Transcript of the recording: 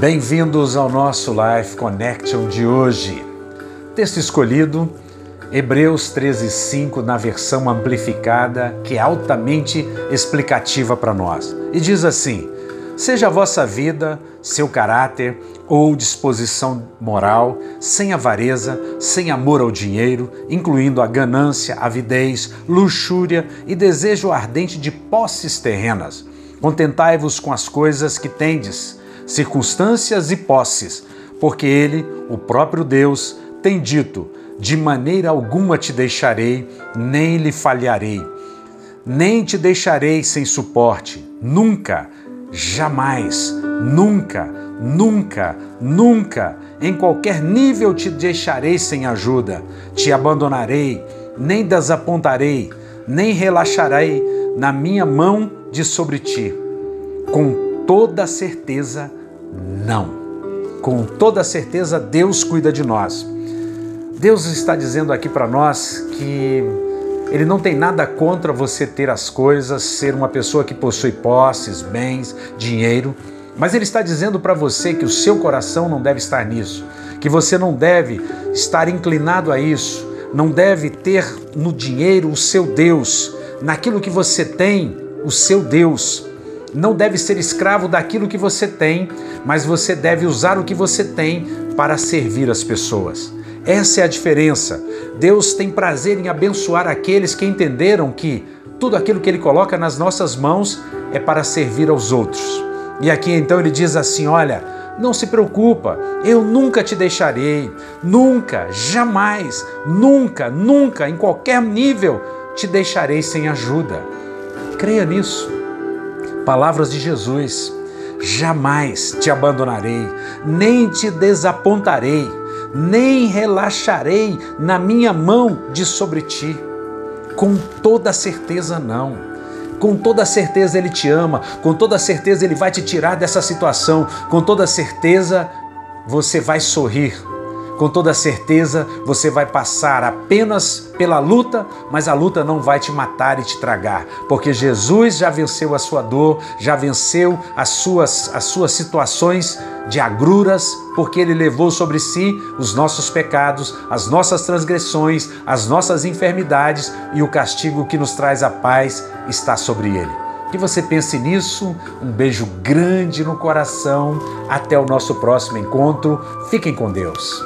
Bem-vindos ao nosso Life Connection de hoje. Texto escolhido, Hebreus 13:5 na versão amplificada, que é altamente explicativa para nós. E diz assim: Seja a vossa vida, seu caráter ou disposição moral, sem avareza, sem amor ao dinheiro, incluindo a ganância, avidez, luxúria e desejo ardente de posses terrenas. Contentai-vos com as coisas que tendes circunstâncias e posses, porque ele, o próprio Deus, tem dito: De maneira alguma te deixarei, nem lhe falharei, nem te deixarei sem suporte, nunca, jamais, nunca, nunca, nunca, em qualquer nível te deixarei sem ajuda, te abandonarei, nem desapontarei, nem relaxarei na minha mão de sobre ti. Com toda certeza, não. Com toda certeza, Deus cuida de nós. Deus está dizendo aqui para nós que Ele não tem nada contra você ter as coisas, ser uma pessoa que possui posses, bens, dinheiro, mas Ele está dizendo para você que o seu coração não deve estar nisso, que você não deve estar inclinado a isso, não deve ter no dinheiro o seu Deus, naquilo que você tem, o seu Deus não deve ser escravo daquilo que você tem, mas você deve usar o que você tem para servir as pessoas. Essa é a diferença. Deus tem prazer em abençoar aqueles que entenderam que tudo aquilo que Ele coloca nas nossas mãos é para servir aos outros. E aqui então ele diz assim: Olha, não se preocupa, eu nunca te deixarei, nunca, jamais, nunca, nunca, em qualquer nível, te deixarei sem ajuda. Creia nisso. Palavras de Jesus: Jamais te abandonarei, nem te desapontarei, nem relaxarei na minha mão de sobre ti. Com toda certeza, não. Com toda certeza Ele te ama, com toda certeza Ele vai te tirar dessa situação, com toda certeza você vai sorrir com toda certeza você vai passar apenas pela luta, mas a luta não vai te matar e te tragar, porque Jesus já venceu a sua dor, já venceu as suas, as suas situações de agruras, porque ele levou sobre si os nossos pecados, as nossas transgressões, as nossas enfermidades e o castigo que nos traz a paz está sobre ele. Que você pense nisso. Um beijo grande no coração. Até o nosso próximo encontro. Fiquem com Deus.